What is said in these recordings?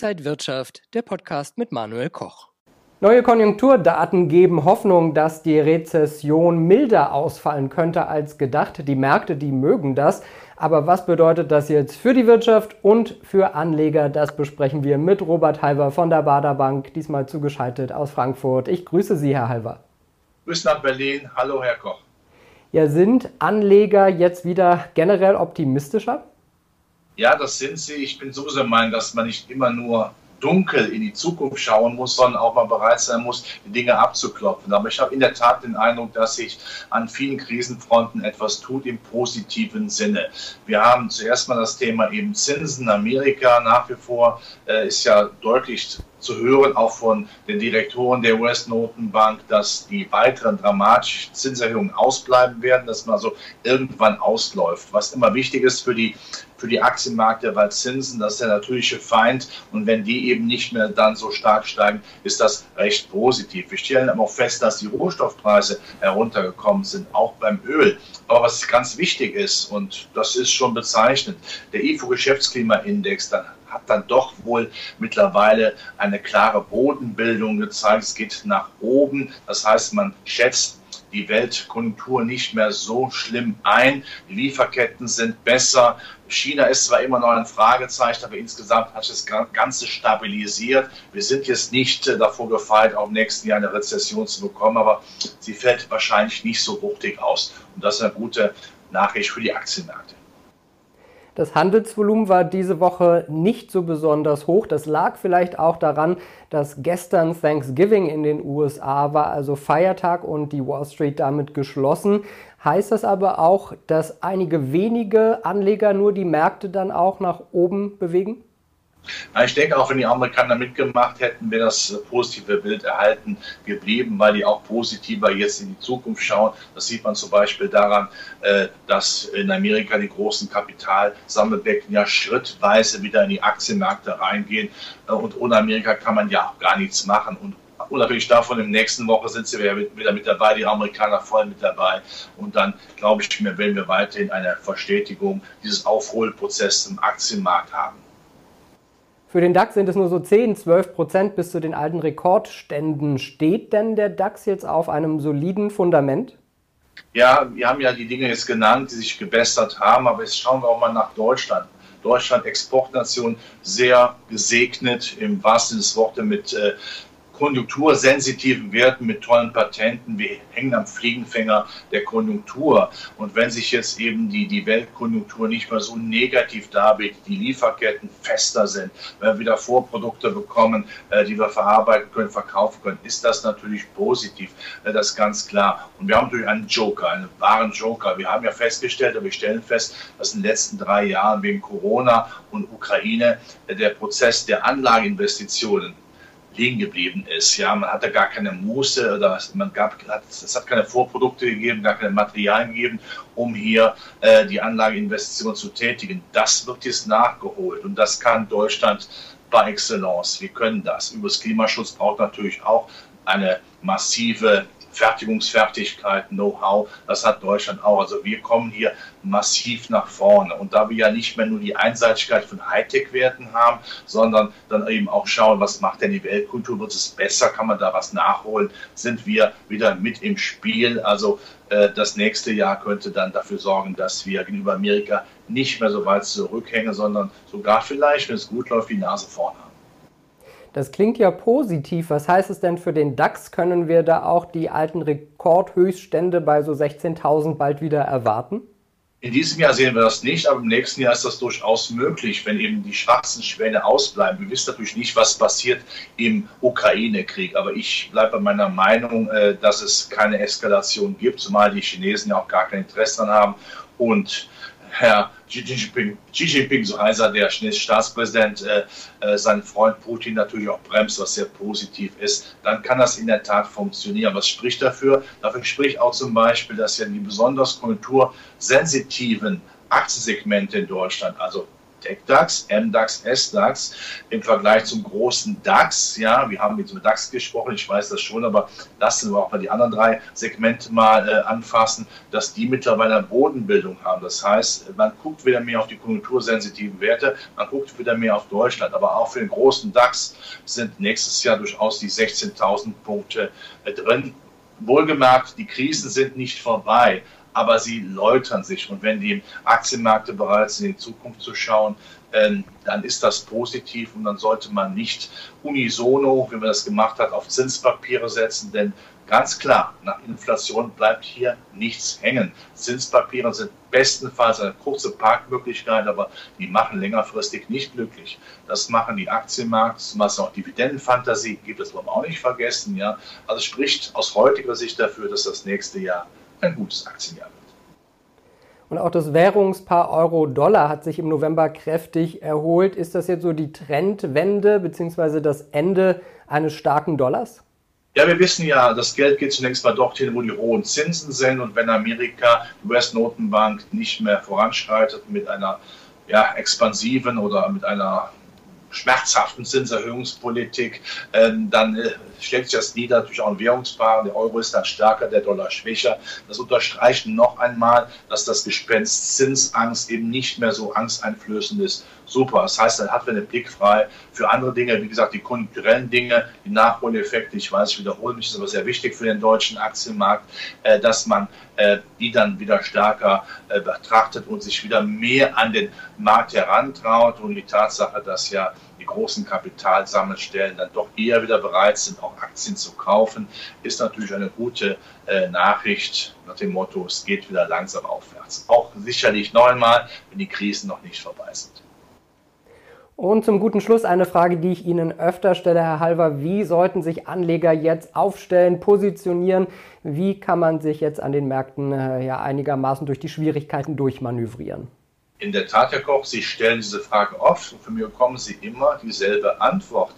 Inside Wirtschaft, der Podcast mit Manuel Koch. Neue Konjunkturdaten geben Hoffnung, dass die Rezession milder ausfallen könnte als gedacht. Die Märkte, die mögen das. Aber was bedeutet das jetzt für die Wirtschaft und für Anleger? Das besprechen wir mit Robert Halver von der Bader Bank, diesmal zugeschaltet aus Frankfurt. Ich grüße Sie, Herr Halver. Grüß nach Berlin. Hallo, Herr Koch. Ja, sind Anleger jetzt wieder generell optimistischer? Ja, das sind sie. Ich bin sowieso der Meinung, dass man nicht immer nur dunkel in die Zukunft schauen muss, sondern auch mal bereit sein muss, die Dinge abzuklopfen. Aber ich habe in der Tat den Eindruck, dass sich an vielen Krisenfronten etwas tut im positiven Sinne. Wir haben zuerst mal das Thema eben Zinsen. Amerika nach wie vor äh, ist ja deutlich zu hören, auch von den Direktoren der US-Notenbank, dass die weiteren dramatischen Zinserhöhungen ausbleiben werden, dass man also irgendwann ausläuft. Was immer wichtig ist für die, für die Aktienmärkte, weil Zinsen, das ist der natürliche Feind. Und wenn die eben nicht mehr dann so stark steigen, ist das recht positiv. Wir stellen aber auch fest, dass die Rohstoffpreise heruntergekommen sind, auch beim Öl. Aber was ganz wichtig ist, und das ist schon bezeichnend, der IFO-Geschäftsklimaindex, dann hat dann doch wohl mittlerweile eine klare Bodenbildung gezeigt. Es geht nach oben. Das heißt, man schätzt die Weltkonjunktur nicht mehr so schlimm ein. Die Lieferketten sind besser. China ist zwar immer noch ein Fragezeichen, aber insgesamt hat das Ganze stabilisiert. Wir sind jetzt nicht äh, davor gefeit, auch im nächsten Jahr eine Rezession zu bekommen, aber sie fällt wahrscheinlich nicht so wuchtig aus. Und das ist eine gute Nachricht für die Aktienmärkte. Das Handelsvolumen war diese Woche nicht so besonders hoch. Das lag vielleicht auch daran, dass gestern Thanksgiving in den USA war, also Feiertag und die Wall Street damit geschlossen. Heißt das aber auch, dass einige wenige Anleger nur die Märkte dann auch nach oben bewegen? Ich denke, auch wenn die Amerikaner mitgemacht hätten, wäre das positive Bild erhalten geblieben, weil die auch positiver jetzt in die Zukunft schauen. Das sieht man zum Beispiel daran, äh, dass in Amerika die großen Kapitalsammelbecken ja schrittweise wieder in die Aktienmärkte reingehen. Äh, und ohne Amerika kann man ja auch gar nichts machen. Und unabhängig davon, in der nächsten Woche sind sie wieder mit dabei, die Amerikaner voll mit dabei. Und dann, glaube ich, werden wir weiterhin eine Verstetigung dieses Aufholprozesses im Aktienmarkt haben. Für den DAX sind es nur so 10, 12 Prozent bis zu den alten Rekordständen. Steht denn der DAX jetzt auf einem soliden Fundament? Ja, wir haben ja die Dinge jetzt genannt, die sich gebessert haben, aber jetzt schauen wir auch mal nach Deutschland. Deutschland Exportnation sehr gesegnet im wahrsten Sinne des Wortes mit äh, konjunktursensitiven Werten mit tollen Patenten. Wir hängen am Fliegenfänger der Konjunktur. Und wenn sich jetzt eben die, die Weltkonjunktur nicht mehr so negativ darbietet, die Lieferketten fester sind, wenn wir wieder Vorprodukte bekommen, äh, die wir verarbeiten können, verkaufen können, ist das natürlich positiv. Äh, das ist ganz klar. Und wir haben natürlich einen Joker, einen wahren Joker. Wir haben ja festgestellt, aber wir stellen fest, dass in den letzten drei Jahren wegen Corona und Ukraine äh, der Prozess der Anlageinvestitionen liegen geblieben ist. Ja, man hatte gar keine Muße oder man gab, es hat keine Vorprodukte gegeben, gar keine Materialien gegeben, um hier äh, die Anlageinvestition zu tätigen. Das wird jetzt nachgeholt und das kann Deutschland par excellence. Wir können das. Übers Klimaschutz braucht natürlich auch eine massive Fertigungsfertigkeit, Know-how, das hat Deutschland auch. Also wir kommen hier massiv nach vorne. Und da wir ja nicht mehr nur die Einseitigkeit von Hightech-Werten haben, sondern dann eben auch schauen, was macht denn die Weltkultur, wird es besser, kann man da was nachholen, sind wir wieder mit im Spiel. Also äh, das nächste Jahr könnte dann dafür sorgen, dass wir gegenüber Amerika nicht mehr so weit zurückhängen, sondern sogar vielleicht, wenn es gut läuft, die Nase vorne haben. Das klingt ja positiv. Was heißt es denn für den DAX? Können wir da auch die alten Rekordhöchststände bei so 16.000 bald wieder erwarten? In diesem Jahr sehen wir das nicht, aber im nächsten Jahr ist das durchaus möglich, wenn eben die schwarzen Schwäne ausbleiben. Wir wissen natürlich nicht, was passiert im Ukraine-Krieg, aber ich bleibe bei meiner Meinung, äh, dass es keine Eskalation gibt, zumal die Chinesen ja auch gar kein Interesse daran haben. Und Herr Xi Jinping, Xi Jinping, so heißt er, der chinesische Staatspräsident, äh, äh, seinen Freund Putin natürlich auch bremst, was sehr positiv ist, dann kann das in der Tat funktionieren. Was spricht dafür? Dafür spricht auch zum Beispiel, dass ja die besonders konjunktursensitiven Aktiensegmente in Deutschland, also TechDAX, MDAX, SDAX im Vergleich zum großen DAX. Ja, wir haben jetzt über DAX gesprochen, ich weiß das schon, aber lassen wir auch mal die anderen drei Segmente mal äh, anfassen, dass die mittlerweile eine Bodenbildung haben. Das heißt, man guckt wieder mehr auf die konjunktursensitiven Werte, man guckt wieder mehr auf Deutschland, aber auch für den großen DAX sind nächstes Jahr durchaus die 16.000 Punkte äh, drin. Wohlgemerkt, die Krisen sind nicht vorbei aber sie läutern sich. Und wenn die Aktienmärkte bereit sind, in die Zukunft zu schauen, ähm, dann ist das positiv und dann sollte man nicht unisono, wie man das gemacht hat, auf Zinspapiere setzen, denn ganz klar, nach Inflation bleibt hier nichts hängen. Zinspapiere sind bestenfalls eine kurze Parkmöglichkeit, aber die machen längerfristig nicht glücklich. Das machen die Aktienmärkte, was auch Dividendenfantasie gibt, wollen wir auch nicht vergessen. Ja? Also spricht aus heutiger Sicht dafür, dass das nächste Jahr ein gutes Aktienjahr wird. Und auch das Währungspaar Euro-Dollar hat sich im November kräftig erholt. Ist das jetzt so die Trendwende bzw. das Ende eines starken Dollars? Ja, wir wissen ja, das Geld geht zunächst mal dorthin, wo die hohen Zinsen sind. Und wenn Amerika, die US-Notenbank, nicht mehr voranschreitet mit einer ja, expansiven oder mit einer schmerzhaften Zinserhöhungspolitik, ähm, dann äh, schlägt sich das nieder, natürlich auch in Währungspaaren. Der Euro ist dann stärker, der Dollar schwächer. Das unterstreicht noch einmal, dass das Gespenst Zinsangst eben nicht mehr so angsteinflößend ist. Super. Das heißt, dann hat man den Blick frei für andere Dinge, wie gesagt, die konjunkturellen Dinge, die Nachholeffekte. Ich weiß, ich wiederhole mich, das ist aber sehr wichtig für den deutschen Aktienmarkt, äh, dass man äh, die dann wieder stärker äh, betrachtet und sich wieder mehr an den Markt herantraut. Und die Tatsache, dass ja die großen Kapitalsammelstellen dann doch eher wieder bereit sind, auch Aktien zu kaufen, ist natürlich eine gute äh, Nachricht nach dem Motto, es geht wieder langsam aufwärts. Auch sicherlich noch einmal, wenn die Krisen noch nicht vorbei sind. Und zum guten Schluss eine Frage, die ich Ihnen öfter stelle, Herr Halver. Wie sollten sich Anleger jetzt aufstellen, positionieren? Wie kann man sich jetzt an den Märkten äh, ja einigermaßen durch die Schwierigkeiten durchmanövrieren? In der Tat, Herr Koch, Sie stellen diese Frage oft und von mir bekommen Sie immer dieselbe Antwort.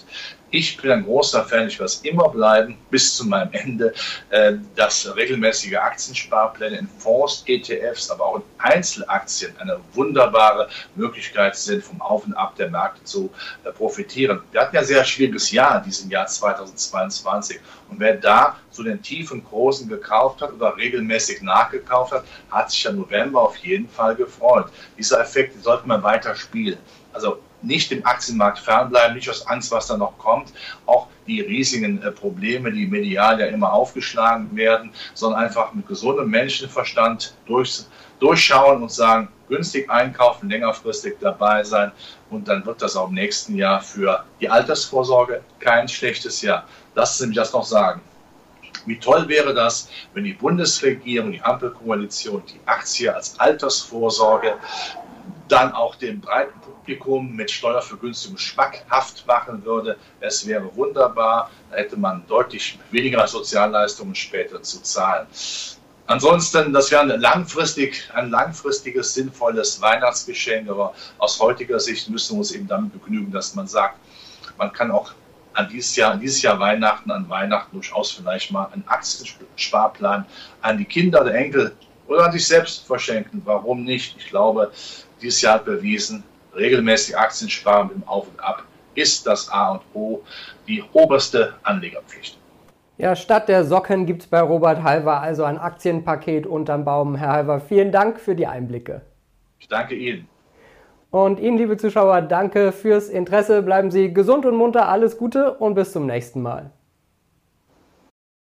Ich bin ein großer Fan, ich werde es immer bleiben, bis zu meinem Ende, äh, dass regelmäßige Aktiensparpläne in Fonds, ETFs, aber auch in Einzelaktien eine wunderbare Möglichkeit sind, vom Auf und Ab der Märkte zu äh, profitieren. Wir hatten ja ein sehr schwieriges Jahr in diesem Jahr 2022. Und wer da zu den tiefen Großen gekauft hat oder regelmäßig nachgekauft hat, hat sich ja November auf jeden Fall gefreut. Dieser Effekt sollte man weiter spielen. Also nicht dem Aktienmarkt fernbleiben, nicht aus Angst, was da noch kommt. Auch die riesigen äh, Probleme, die medial ja immer aufgeschlagen werden, sondern einfach mit gesundem Menschenverstand durch, durchschauen und sagen, günstig einkaufen, längerfristig dabei sein und dann wird das auch im nächsten Jahr für die Altersvorsorge kein schlechtes Jahr. Lassen Sie mich das noch sagen. Wie toll wäre das, wenn die Bundesregierung, die Ampelkoalition die Aktie als Altersvorsorge dann auch dem breiten Publikum mit Steuervergünstigung schmackhaft machen würde. Es wäre wunderbar, da hätte man deutlich weniger Sozialleistungen später zu zahlen. Ansonsten, das wäre ein, langfristig, ein langfristiges, sinnvolles Weihnachtsgeschenk, aber aus heutiger Sicht müssen wir uns eben damit begnügen, dass man sagt, man kann auch an dieses Jahr, dieses Jahr Weihnachten, an Weihnachten durchaus vielleicht mal einen Aktiensparplan an die Kinder der Enkel oder an sich selbst verschenken. Warum nicht? Ich glaube, dieses Jahr hat bewiesen, regelmäßig Aktien sparen im Auf und Ab ist das A und O, die oberste Anlegerpflicht. Ja, statt der Socken gibt es bei Robert Halver also ein Aktienpaket unterm Baum. Herr Halver, vielen Dank für die Einblicke. Ich danke Ihnen. Und Ihnen, liebe Zuschauer, danke fürs Interesse. Bleiben Sie gesund und munter, alles Gute und bis zum nächsten Mal.